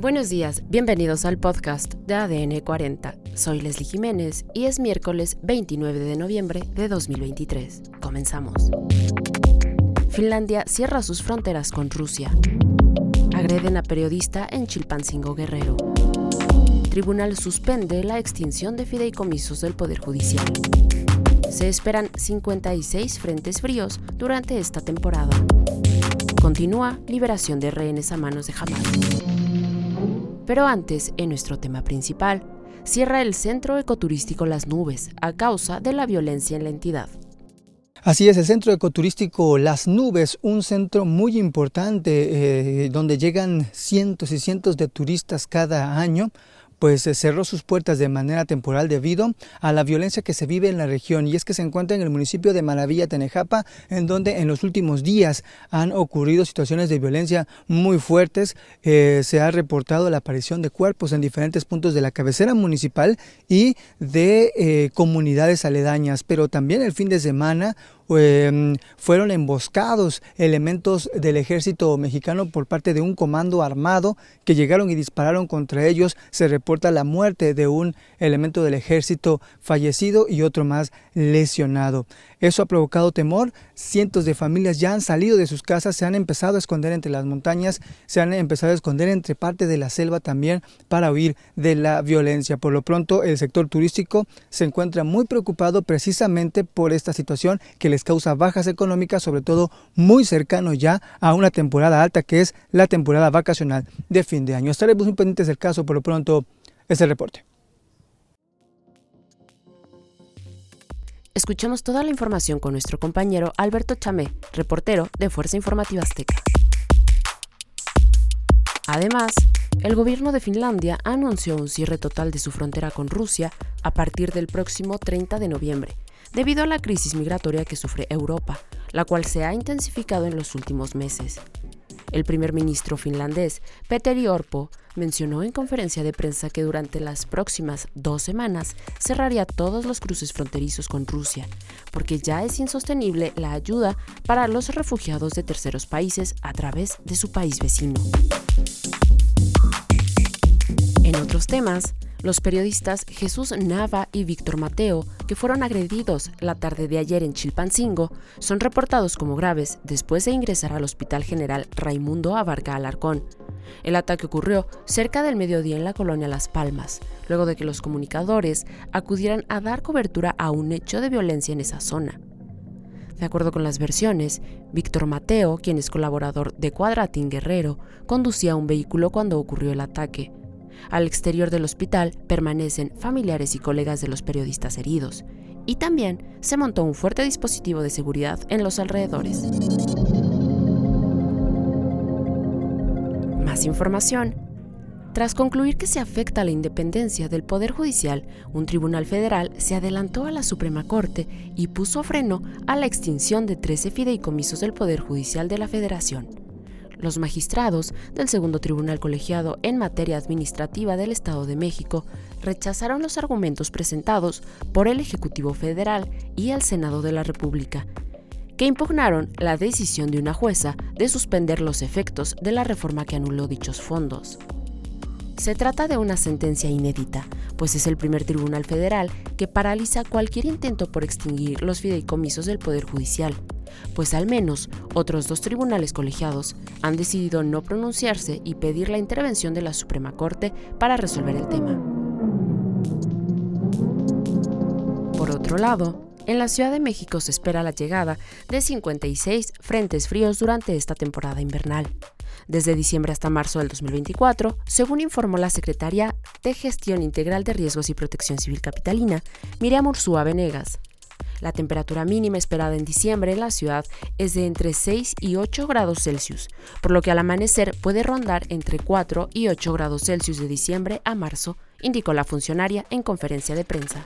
Buenos días, bienvenidos al podcast de ADN 40. Soy Leslie Jiménez y es miércoles 29 de noviembre de 2023. Comenzamos. Finlandia cierra sus fronteras con Rusia. Agreden a periodista en Chilpancingo Guerrero. Tribunal suspende la extinción de fideicomisos del Poder Judicial. Se esperan 56 frentes fríos durante esta temporada. Continúa liberación de rehenes a manos de Hamas. Pero antes, en nuestro tema principal, cierra el centro ecoturístico Las Nubes a causa de la violencia en la entidad. Así es, el centro ecoturístico Las Nubes, un centro muy importante eh, donde llegan cientos y cientos de turistas cada año, pues eh, cerró sus puertas de manera temporal debido a la violencia que se vive en la región y es que se encuentra en el municipio de Maravilla, Tenejapa, en donde en los últimos días han ocurrido situaciones de violencia muy fuertes. Eh, se ha reportado la aparición de cuerpos en diferentes puntos de la cabecera municipal y de eh, comunidades aledañas, pero también el fin de semana Em, fueron emboscados elementos del ejército mexicano por parte de un comando armado que llegaron y dispararon contra ellos. Se reporta la muerte de un elemento del ejército fallecido y otro más lesionado. Eso ha provocado temor. Cientos de familias ya han salido de sus casas, se han empezado a esconder entre las montañas, se han empezado a esconder entre parte de la selva también para huir de la violencia. Por lo pronto, el sector turístico se encuentra muy preocupado precisamente por esta situación que les causa bajas económicas, sobre todo muy cercano ya a una temporada alta que es la temporada vacacional de fin de año. Estaremos muy pendientes del caso, por lo pronto, este reporte. Escuchemos toda la información con nuestro compañero Alberto Chamé, reportero de Fuerza Informativa Azteca. Además, el gobierno de Finlandia anunció un cierre total de su frontera con Rusia a partir del próximo 30 de noviembre, debido a la crisis migratoria que sufre Europa, la cual se ha intensificado en los últimos meses. El primer ministro finlandés, Petteri Orpo, mencionó en conferencia de prensa que durante las próximas dos semanas cerraría todos los cruces fronterizos con Rusia, porque ya es insostenible la ayuda para los refugiados de terceros países a través de su país vecino. En otros temas, los periodistas Jesús Nava y Víctor Mateo, que fueron agredidos la tarde de ayer en Chilpancingo, son reportados como graves después de ingresar al Hospital General Raimundo Abarca Alarcón. El ataque ocurrió cerca del mediodía en la colonia Las Palmas, luego de que los comunicadores acudieran a dar cobertura a un hecho de violencia en esa zona. De acuerdo con las versiones, Víctor Mateo, quien es colaborador de Cuadratín Guerrero, conducía un vehículo cuando ocurrió el ataque. Al exterior del hospital permanecen familiares y colegas de los periodistas heridos, y también se montó un fuerte dispositivo de seguridad en los alrededores. Más información. Tras concluir que se afecta la independencia del Poder Judicial, un tribunal federal se adelantó a la Suprema Corte y puso freno a la extinción de 13 fideicomisos del Poder Judicial de la Federación. Los magistrados del segundo tribunal colegiado en materia administrativa del Estado de México rechazaron los argumentos presentados por el Ejecutivo Federal y el Senado de la República, que impugnaron la decisión de una jueza de suspender los efectos de la reforma que anuló dichos fondos. Se trata de una sentencia inédita, pues es el primer tribunal federal que paraliza cualquier intento por extinguir los fideicomisos del Poder Judicial, pues al menos otros dos tribunales colegiados han decidido no pronunciarse y pedir la intervención de la Suprema Corte para resolver el tema. Por otro lado, en la Ciudad de México se espera la llegada de 56 frentes fríos durante esta temporada invernal desde diciembre hasta marzo del 2024, según informó la secretaria de Gestión Integral de Riesgos y Protección Civil Capitalina, Miriam Ursúa Venegas. La temperatura mínima esperada en diciembre en la ciudad es de entre 6 y 8 grados Celsius, por lo que al amanecer puede rondar entre 4 y 8 grados Celsius de diciembre a marzo, indicó la funcionaria en conferencia de prensa.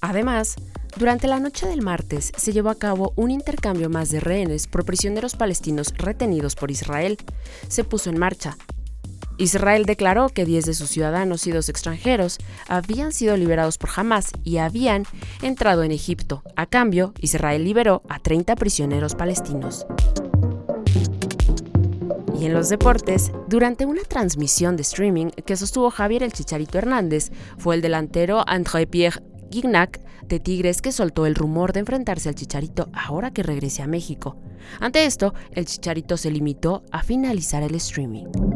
Además, durante la noche del martes se llevó a cabo un intercambio más de rehenes por prisioneros palestinos retenidos por Israel. Se puso en marcha. Israel declaró que 10 de sus ciudadanos y dos extranjeros habían sido liberados por Hamas y habían entrado en Egipto. A cambio, Israel liberó a 30 prisioneros palestinos. Y en los deportes, durante una transmisión de streaming que sostuvo Javier el Chicharito Hernández, fue el delantero André-Pierre Gignac de Tigres que soltó el rumor de enfrentarse al Chicharito ahora que regrese a México. Ante esto, el Chicharito se limitó a finalizar el streaming.